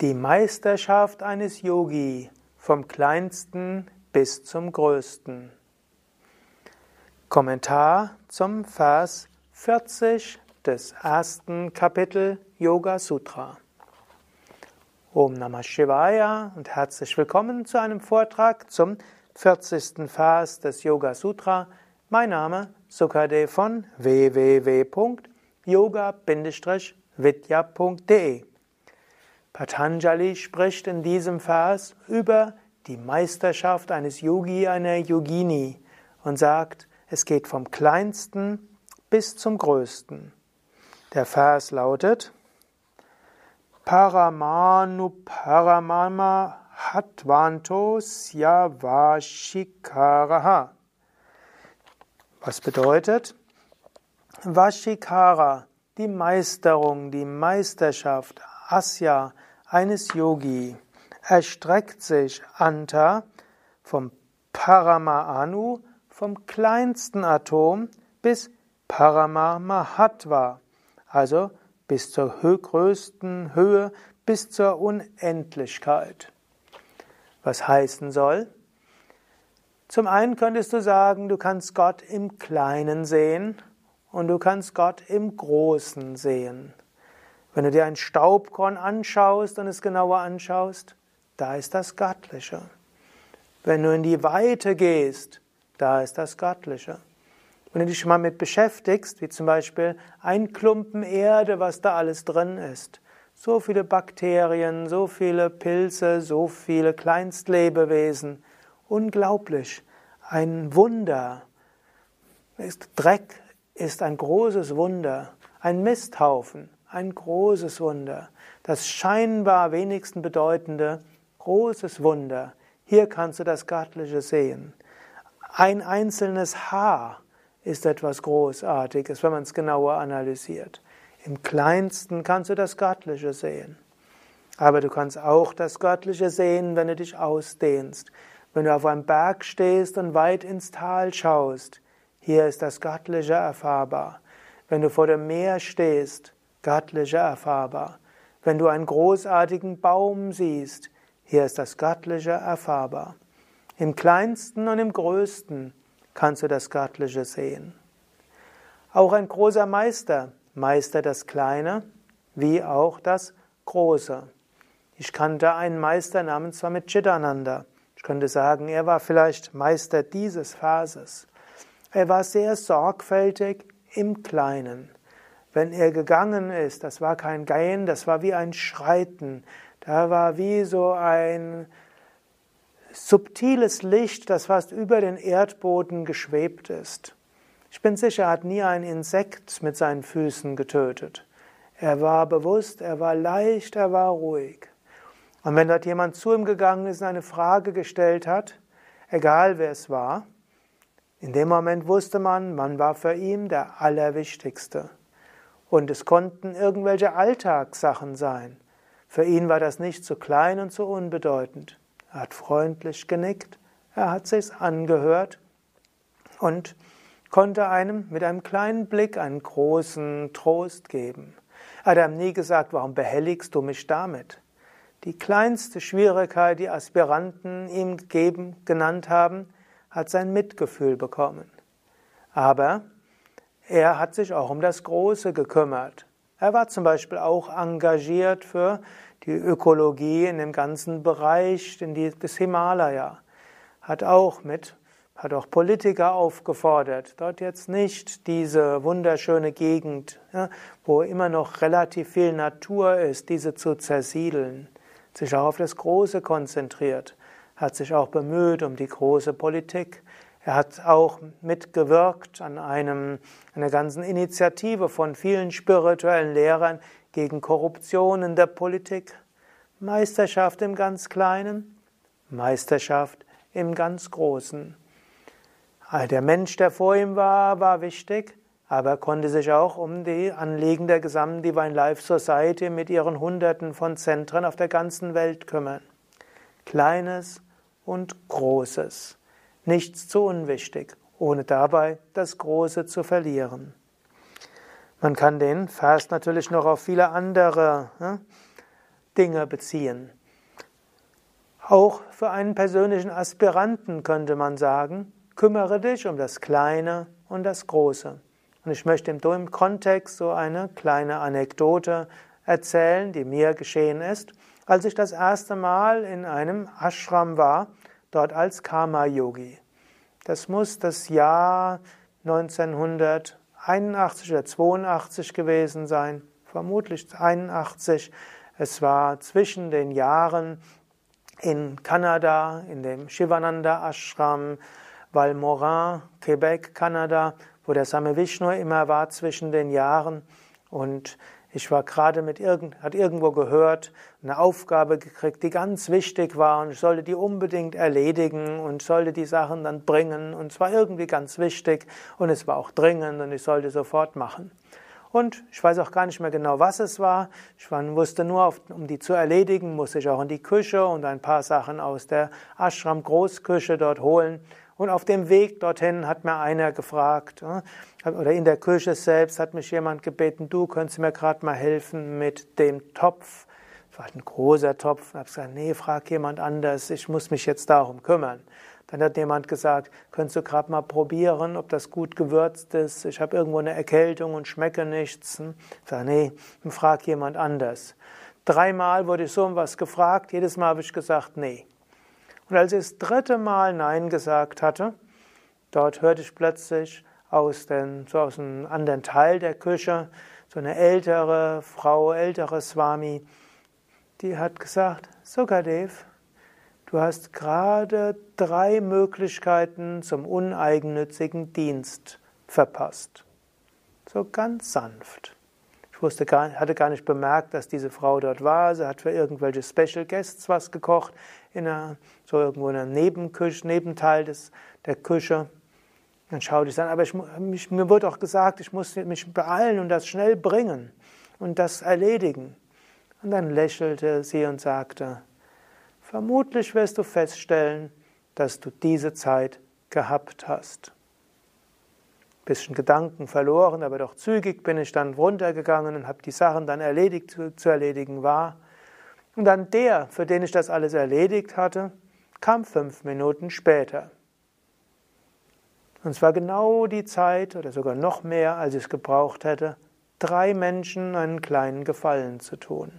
Die Meisterschaft eines Yogi vom kleinsten bis zum größten. Kommentar zum Vers 40 des ersten Kapitel Yoga Sutra. Om Namah Shivaya und herzlich willkommen zu einem Vortrag zum 40. Vers des Yoga Sutra. Mein Name Sukade von www.yoga-vidya.de Patanjali spricht in diesem Vers über die Meisterschaft eines Yogi, einer Yogini und sagt, es geht vom kleinsten bis zum größten. Der Vers lautet Paramanu Paramama Hatvanto Syavashikaraha. Was bedeutet? Vashikara, die Meisterung, die Meisterschaft, Asya, eines Yogi erstreckt sich Anta vom Paramanu, vom kleinsten Atom bis Paramahatva, also bis zur größten Höhe, bis zur Unendlichkeit. Was heißen soll? Zum einen könntest du sagen, du kannst Gott im Kleinen sehen und du kannst Gott im Großen sehen. Wenn du dir ein Staubkorn anschaust und es genauer anschaust, da ist das Göttliche. Wenn du in die Weite gehst, da ist das Göttliche. Wenn du dich mal mit beschäftigst, wie zum Beispiel ein Klumpen Erde, was da alles drin ist, so viele Bakterien, so viele Pilze, so viele Kleinstlebewesen, unglaublich, ein Wunder. Dreck ist ein großes Wunder, ein Misthaufen ein großes Wunder, das scheinbar wenigsten bedeutende, großes Wunder. Hier kannst du das Göttliche sehen. Ein einzelnes Haar ist etwas Großartiges, wenn man es genauer analysiert. Im kleinsten kannst du das Göttliche sehen. Aber du kannst auch das Göttliche sehen, wenn du dich ausdehnst. Wenn du auf einem Berg stehst und weit ins Tal schaust, hier ist das Göttliche erfahrbar. Wenn du vor dem Meer stehst, Göttliche erfahrbar. Wenn du einen großartigen Baum siehst, hier ist das Göttliche erfahrbar. Im kleinsten und im größten kannst du das Göttliche sehen. Auch ein großer Meister meistert das Kleine wie auch das Große. Ich kannte einen Meister namens Swami Chidananda. Ich könnte sagen, er war vielleicht Meister dieses Phases. Er war sehr sorgfältig im Kleinen. Wenn er gegangen ist, das war kein Gehen, das war wie ein Schreiten. Da war wie so ein subtiles Licht, das fast über den Erdboden geschwebt ist. Ich bin sicher, er hat nie ein Insekt mit seinen Füßen getötet. Er war bewusst, er war leicht, er war ruhig. Und wenn dort jemand zu ihm gegangen ist und eine Frage gestellt hat, egal wer es war, in dem Moment wusste man, man war für ihn der Allerwichtigste. Und es konnten irgendwelche Alltagssachen sein. Für ihn war das nicht zu klein und zu unbedeutend. Er hat freundlich genickt, er hat sich's angehört und konnte einem mit einem kleinen Blick einen großen Trost geben. Er hat ihm nie gesagt, warum behelligst du mich damit? Die kleinste Schwierigkeit, die Aspiranten ihm geben, genannt haben, hat sein Mitgefühl bekommen. Aber er hat sich auch um das Große gekümmert. Er war zum Beispiel auch engagiert für die Ökologie in dem ganzen Bereich des Himalaya. Hat auch mit, hat auch Politiker aufgefordert, dort jetzt nicht diese wunderschöne Gegend, ja, wo immer noch relativ viel Natur ist, diese zu zersiedeln. Sich auch auf das Große konzentriert. Hat sich auch bemüht um die große Politik. Er hat auch mitgewirkt an einem, einer ganzen Initiative von vielen spirituellen Lehrern gegen Korruption in der Politik. Meisterschaft im ganz Kleinen, Meisterschaft im ganz Großen. Der Mensch, der vor ihm war, war wichtig, aber er konnte sich auch um die Anliegen der gesamten Divine Life Society mit ihren Hunderten von Zentren auf der ganzen Welt kümmern. Kleines und Großes nichts zu unwichtig, ohne dabei das Große zu verlieren. Man kann den Vers natürlich noch auf viele andere ja, Dinge beziehen. Auch für einen persönlichen Aspiranten könnte man sagen, kümmere dich um das Kleine und das Große. Und ich möchte im Kontext so eine kleine Anekdote erzählen, die mir geschehen ist, als ich das erste Mal in einem Ashram war, dort als Karma-Yogi. Das muss das Jahr 1981 oder 82 gewesen sein, vermutlich 81. Es war zwischen den Jahren in Kanada, in dem Shivananda Ashram, Valmorin, Quebec, Kanada, wo der Same Vishnu immer war zwischen den Jahren. Und ich war gerade mit irgend, hat irgendwo gehört, eine Aufgabe gekriegt, die ganz wichtig war und ich sollte die unbedingt erledigen und sollte die Sachen dann bringen und es war irgendwie ganz wichtig und es war auch dringend und ich sollte sofort machen. Und ich weiß auch gar nicht mehr genau, was es war. Ich wusste nur, um die zu erledigen, musste ich auch in die Küche und ein paar Sachen aus der Ashram Großküche dort holen. Und auf dem Weg dorthin hat mir einer gefragt, äh, oder in der Küche selbst hat mich jemand gebeten, du könntest mir gerade mal helfen mit dem Topf. Das war ein großer Topf. Ich habe gesagt, nee, frag jemand anders, ich muss mich jetzt darum kümmern. Dann hat jemand gesagt, könntest du gerade mal probieren, ob das gut gewürzt ist. Ich habe irgendwo eine Erkältung und schmecke nichts. Ich sage, nee, frag jemand anders. Dreimal wurde ich so um was gefragt, jedes Mal habe ich gesagt, nee. Und als ich das dritte Mal Nein gesagt hatte, dort hörte ich plötzlich aus, den, so aus einem anderen Teil der Küche so eine ältere Frau, ältere Swami, die hat gesagt, Sukadev, du hast gerade drei Möglichkeiten zum uneigennützigen Dienst verpasst. So ganz sanft. Ich wusste gar, hatte gar nicht bemerkt, dass diese Frau dort war. Sie hat für irgendwelche Special Guests was gekocht, in einer, so irgendwo in einem Nebenküche, Nebenteil des, der Küche. Dann schaute ich an, aber ich, mich, mir wurde auch gesagt, ich muss mich beeilen und das schnell bringen und das erledigen. Und dann lächelte sie und sagte, vermutlich wirst du feststellen, dass du diese Zeit gehabt hast bisschen Gedanken verloren, aber doch zügig bin ich dann runtergegangen und habe die Sachen dann erledigt, zu, zu erledigen war. Und dann der, für den ich das alles erledigt hatte, kam fünf Minuten später. Und es war genau die Zeit oder sogar noch mehr, als ich es gebraucht hätte, drei Menschen einen kleinen Gefallen zu tun.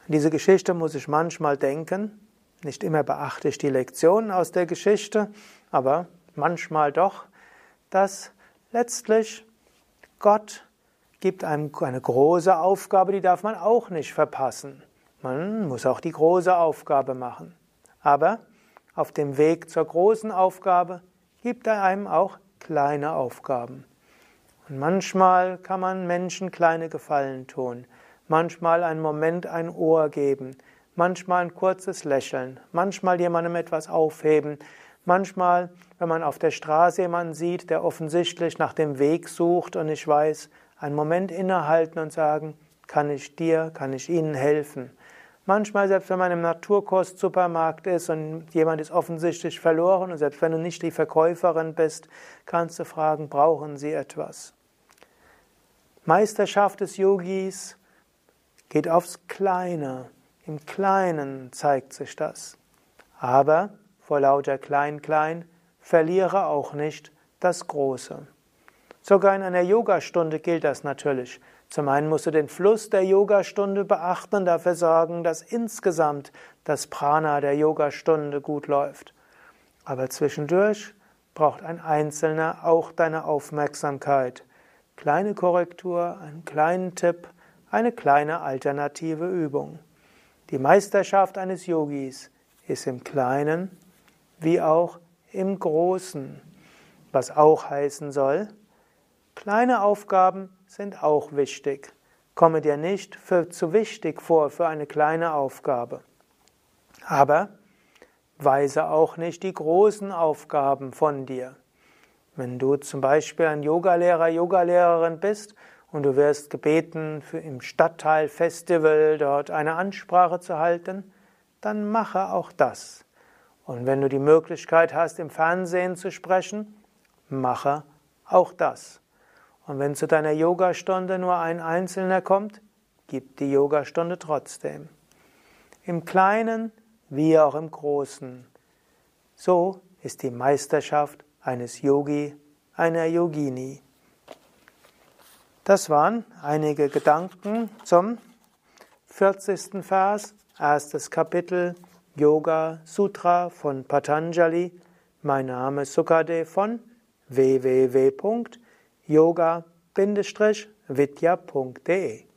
An diese Geschichte muss ich manchmal denken. Nicht immer beachte ich die Lektionen aus der Geschichte, aber manchmal doch, dass letztlich Gott gibt einem eine große Aufgabe, die darf man auch nicht verpassen. Man muss auch die große Aufgabe machen. Aber auf dem Weg zur großen Aufgabe gibt er einem auch kleine Aufgaben. Und manchmal kann man Menschen kleine Gefallen tun, manchmal einen Moment ein Ohr geben, manchmal ein kurzes Lächeln, manchmal jemandem etwas aufheben, Manchmal, wenn man auf der Straße jemanden sieht, der offensichtlich nach dem Weg sucht und ich weiß, einen Moment innehalten und sagen, kann ich dir, kann ich Ihnen helfen? Manchmal, selbst wenn man im Naturkostsupermarkt ist und jemand ist offensichtlich verloren und selbst wenn du nicht die Verkäuferin bist, kannst du fragen, brauchen Sie etwas? Meisterschaft des Yogis geht aufs Kleine. Im Kleinen zeigt sich das. Aber vor lauter Klein-Klein, verliere auch nicht das Große. Sogar in einer Yogastunde gilt das natürlich. Zum einen musst du den Fluss der Yogastunde beachten und dafür sorgen, dass insgesamt das Prana der Yogastunde gut läuft. Aber zwischendurch braucht ein Einzelner auch deine Aufmerksamkeit. Kleine Korrektur, einen kleinen Tipp, eine kleine alternative Übung. Die Meisterschaft eines Yogis ist im Kleinen wie auch im Großen, was auch heißen soll, kleine Aufgaben sind auch wichtig. Komme dir nicht für zu wichtig vor für eine kleine Aufgabe. Aber weise auch nicht die großen Aufgaben von dir. Wenn du zum Beispiel ein Yogalehrer, Yogalehrerin bist und du wirst gebeten, für im Stadtteil Festival dort eine Ansprache zu halten, dann mache auch das. Und wenn du die Möglichkeit hast, im Fernsehen zu sprechen, mache auch das. Und wenn zu deiner Yogastunde nur ein Einzelner kommt, gib die Yogastunde trotzdem. Im Kleinen wie auch im Großen. So ist die Meisterschaft eines Yogi, einer Yogini. Das waren einige Gedanken zum 40. Vers, erstes Kapitel Yoga Sutra von Patanjali. Mein Name ist Sukade von www.yoga-vidya.de